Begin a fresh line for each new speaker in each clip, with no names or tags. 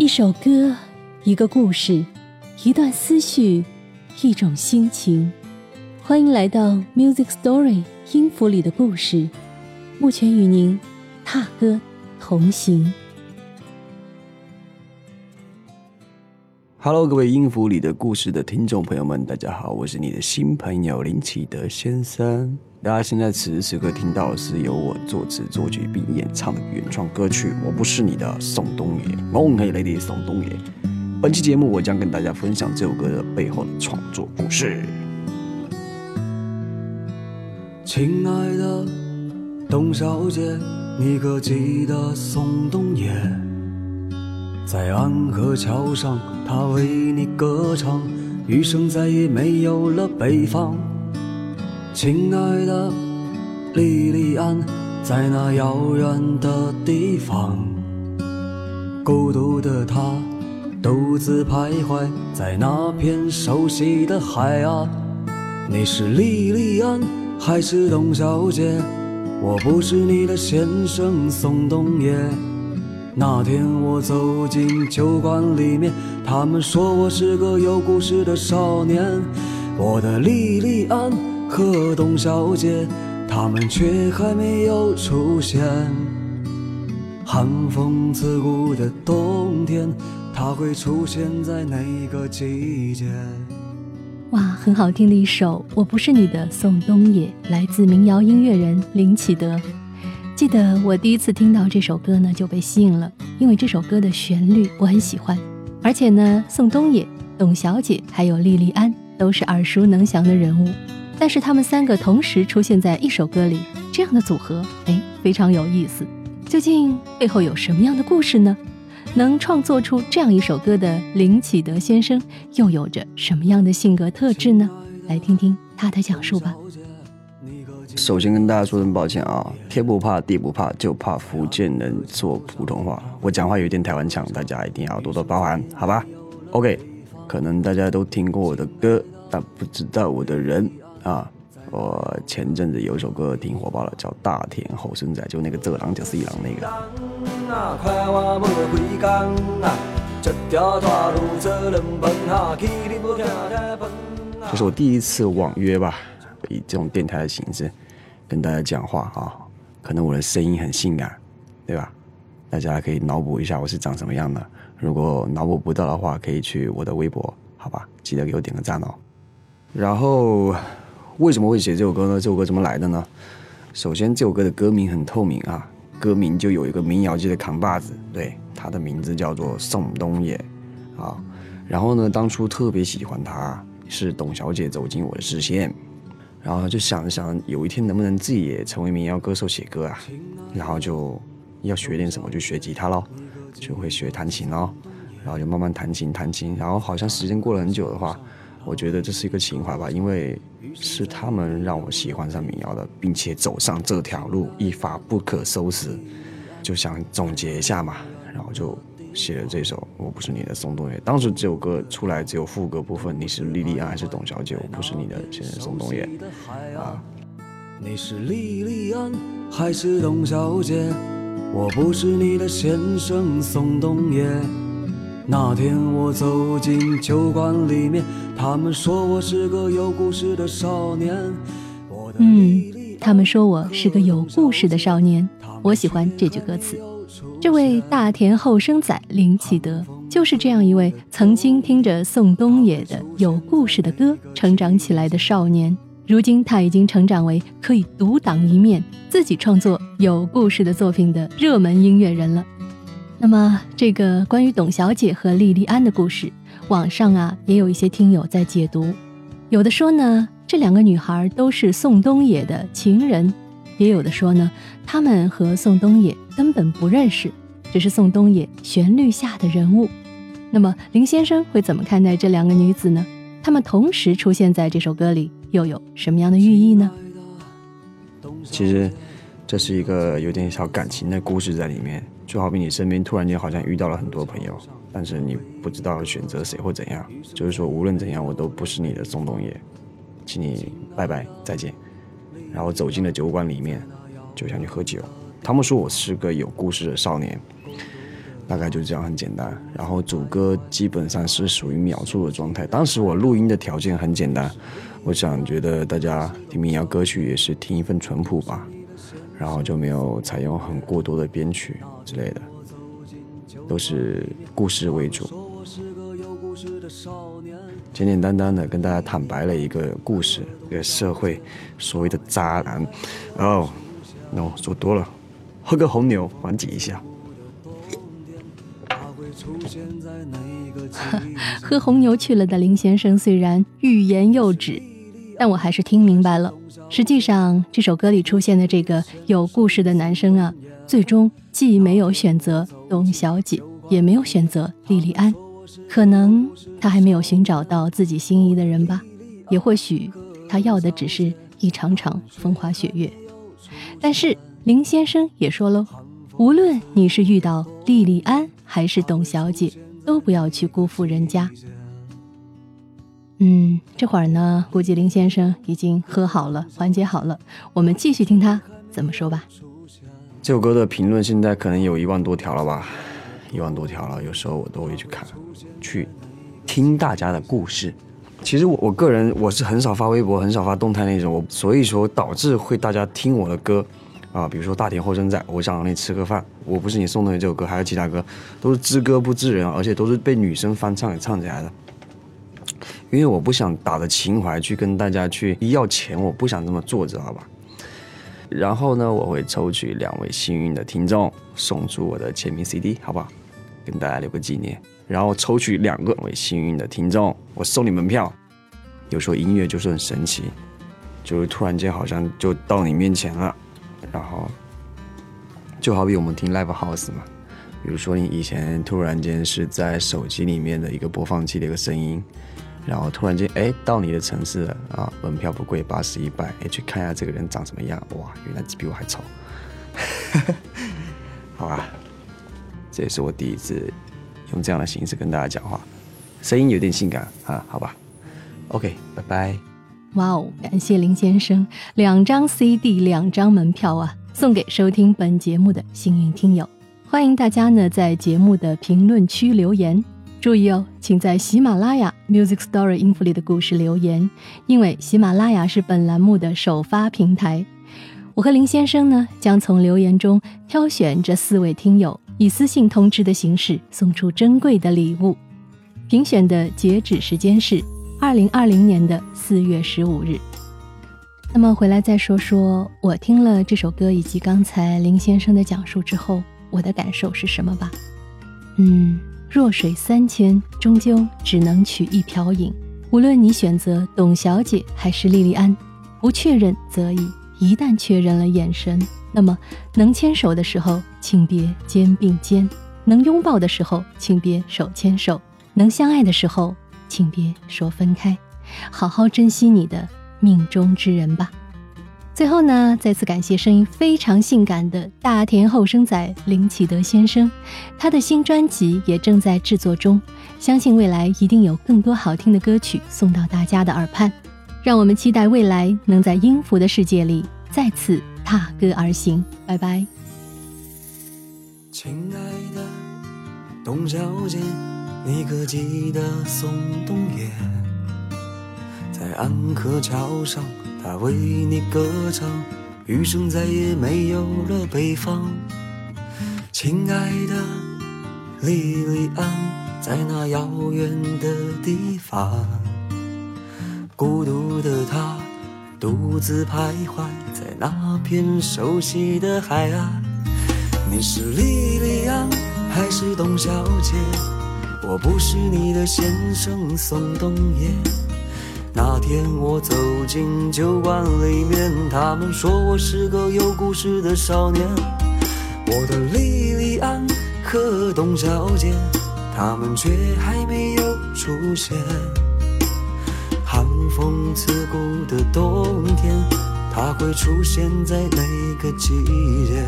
一首歌，一个故事，一段思绪，一种心情。欢迎来到 Music Story 音符里的故事，目前与您踏歌同行。
Hello，各位音符里的故事的听众朋友们，大家好，我是你的新朋友林启德先生。大家现在此时此刻听到的是由我作词作曲并演唱的原创歌曲《我不是你的宋冬野》，我可以来的宋冬野。本期节目我将跟大家分享这首歌的背后的创作故事。
亲爱的董小姐，你可记得宋冬野？在安河桥上，他为你歌唱，余生再也没有了北方。亲爱的莉莉安，在那遥远的地方，孤独的她独自徘徊在那片熟悉的海啊。你是莉莉安还是董小姐？我不是你的先生宋冬野。那天我走进酒馆里面，他们说我是个有故事的少年。我的莉莉安。和董小姐，他们却还没有出现。寒风刺骨的冬天，他会出现在哪个季节？
哇，很好听的一首《我不是你的宋冬野》，来自民谣音乐人林启德。记得我第一次听到这首歌呢，就被吸引了，因为这首歌的旋律我很喜欢，而且呢，宋冬野、董小姐还有莉莉安都是耳熟能详的人物。但是他们三个同时出现在一首歌里，这样的组合，哎，非常有意思。究竟背后有什么样的故事呢？能创作出这样一首歌的林启德先生，又有着什么样的性格特质呢？来听听他的讲述吧。
首先跟大家说声抱歉啊，天不怕地不怕，就怕福建人说普通话。我讲话有点台湾腔，大家一定要多多包涵，好吧？OK，可能大家都听过我的歌，但不知道我的人。啊，我前阵子有一首歌挺火爆的，叫《大田后生仔》，就那个这狼就是一狼那个。这是我第一次网约吧，以这种电台的形式跟大家讲话啊，可能我的声音很性感，对吧？大家可以脑补一下我是长什么样的。如果脑补不到的话，可以去我的微博，好吧？记得给我点个赞哦。然后。为什么会写这首歌呢？这首歌怎么来的呢？首先，这首歌的歌名很透明啊，歌名就有一个民谣界的扛把子，对，他的名字叫做宋冬野啊。然后呢，当初特别喜欢他，是董小姐走进我的视线，然后就想着想，有一天能不能自己也成为民谣歌手写歌啊？然后就要学点什么，就学吉他喽，就会学弹琴喽，然后就慢慢弹琴弹琴，然后好像时间过了很久的话。我觉得这是一个情怀吧，因为是他们让我喜欢上民谣的，并且走上这条路一发不可收拾，就想总结一下嘛，然后就写了这首《我不是你的宋冬野》。当时这首歌出来只有副歌部分，你是莉莉安还是董小姐？我不是你的先生宋冬野啊。
你是莉莉安还是董小姐？我不是你的先生宋冬野。那天我走进酒馆里面，他们说我是个有故事的少年。
嗯，他们说我是个有故事的少年。我喜欢这句歌词。这位大田后生仔林启德，就是这样一位曾经听着宋冬野的有故事的歌成长起来的少年。如今他已经成长为可以独当一面、自己创作有故事的作品的热门音乐人了。那么，这个关于董小姐和莉莉安的故事，网上啊也有一些听友在解读，有的说呢，这两个女孩都是宋冬野的情人，也有的说呢，他们和宋冬野根本不认识，只是宋冬野旋律下的人物。那么，林先生会怎么看待这两个女子呢？她们同时出现在这首歌里，又有什么样的寓意呢？
其实，这是一个有点小感情的故事在里面。就好比你身边突然间好像遇到了很多朋友，但是你不知道选择谁或怎样。就是说，无论怎样，我都不是你的宋冬野，请你拜拜再见。然后走进了酒馆里面，就想去喝酒。他们说我是个有故事的少年，大概就这样很简单。然后主歌基本上是属于秒速的状态。当时我录音的条件很简单，我想觉得大家听民谣歌曲也是听一份淳朴吧，然后就没有采用很过多的编曲之类的，都是故事为主，简简单单的跟大家坦白了一个故事，一个社会所谓的渣男。哦那我说多了，喝个红牛缓解一下。
喝红牛去了的林先生虽然欲言又止，但我还是听明白了。实际上，这首歌里出现的这个有故事的男生啊，最终既没有选择董小姐，也没有选择莉莉安。可能他还没有寻找到自己心仪的人吧，也或许他要的只是一场场风花雪月。但是林先生也说喽，无论你是遇到莉莉安还是董小姐。都不要去辜负人家。嗯，这会儿呢，估计林先生已经喝好了，缓解好了。我们继续听他怎么说吧。
这首歌的评论现在可能有一万多条了吧，一万多条了。有时候我都会去看，去听大家的故事。其实我我个人我是很少发微博，很少发动态那种，我所以说导致会大家听我的歌。啊，比如说大田后生仔，我想让你吃个饭，我不是你送的这首歌，还有其他歌，都是知歌不知人，而且都是被女生翻唱给唱起来的。因为我不想打着情怀去跟大家去要钱，我不想这么做，知道吧？然后呢，我会抽取两位幸运的听众，送出我的签名 CD，好不好？跟大家留个纪念。然后抽取两个位幸运的听众，我送你门票。有时候音乐就是很神奇，就是突然间好像就到你面前了。然后，就好比我们听 live house 嘛，比如说你以前突然间是在手机里面的一个播放器的一个声音，然后突然间哎到你的城市了啊，门票不贵，八十一百，哎去看一下这个人长什么样，哇，原来比我还丑，好吧，这也是我第一次用这样的形式跟大家讲话，声音有点性感啊，好吧，OK，拜拜。
哇哦！感谢林先生，两张 CD，两张门票啊，送给收听本节目的幸运听友。欢迎大家呢在节目的评论区留言，注意哦，请在喜马拉雅 Music Story 音符里的故事留言，因为喜马拉雅是本栏目的首发平台。我和林先生呢将从留言中挑选这四位听友，以私信通知的形式送出珍贵的礼物。评选的截止时间是。二零二零年的四月十五日，那么回来再说说我听了这首歌以及刚才林先生的讲述之后，我的感受是什么吧？嗯，弱水三千，终究只能取一瓢饮。无论你选择董小姐还是莉莉安，不确认则已；一旦确认了眼神，那么能牵手的时候，请别肩并肩；能拥抱的时候，请别手牵手；能相爱的时候。请别说分开，好好珍惜你的命中之人吧。最后呢，再次感谢声音非常性感的大田后生仔林启德先生，他的新专辑也正在制作中，相信未来一定有更多好听的歌曲送到大家的耳畔。让我们期待未来能在音符的世界里再次踏歌而行。拜拜，
亲爱的董小姐。你可记得宋冬野在安河桥上，他为你歌唱，余生再也没有了北方。亲爱的莉莉安，在那遥远的地方，孤独的她独自徘徊在那片熟悉的海岸。你是莉莉安还是董小姐？我不是你的先生宋冬野。那天我走进酒馆里面，他们说我是个有故事的少年。我的莉莉安和董小姐，他们却还没有出现。寒风刺骨的冬天，它会出现在哪个季节？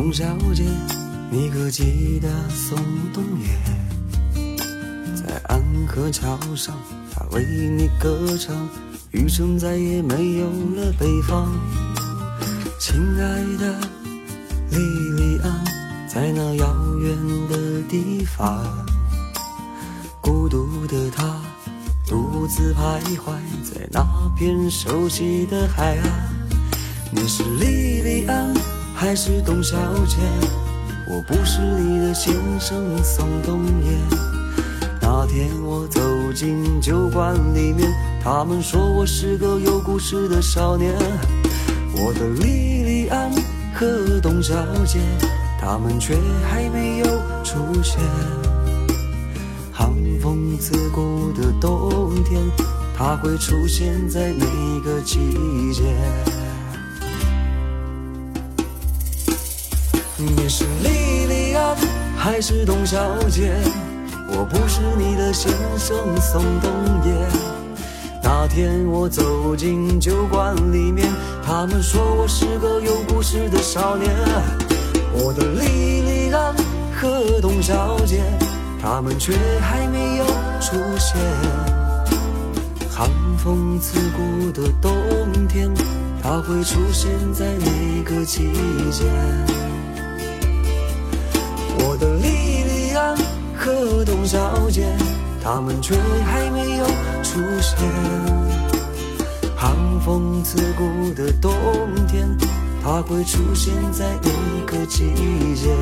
董小姐，你可记得宋冬野？在安河桥上，他为你歌唱，余生再也没有了北方。亲爱的莉莉安，在那遥远的地方，孤独的她独自徘徊在那片熟悉的海岸。你是莉莉安还是董小姐？我不是你的先生宋冬野。那天我走进酒馆里面，他们说我是个有故事的少年。我的莉莉安和董小姐，他们却还没有出现。寒风刺骨的冬天，它会出现在哪个季节？你是莉莉安还是董小姐？我不是你的先生宋冬野。那天我走进酒馆里面，他们说我是个有故事的少年。我的莉莉安和董小姐，他们却还没有出现。寒风刺骨的冬天，它会出现在哪个季节？我的莉莉安和董小姐，他们却还没有出现。寒风刺骨的冬天，它会出现在哪个季节？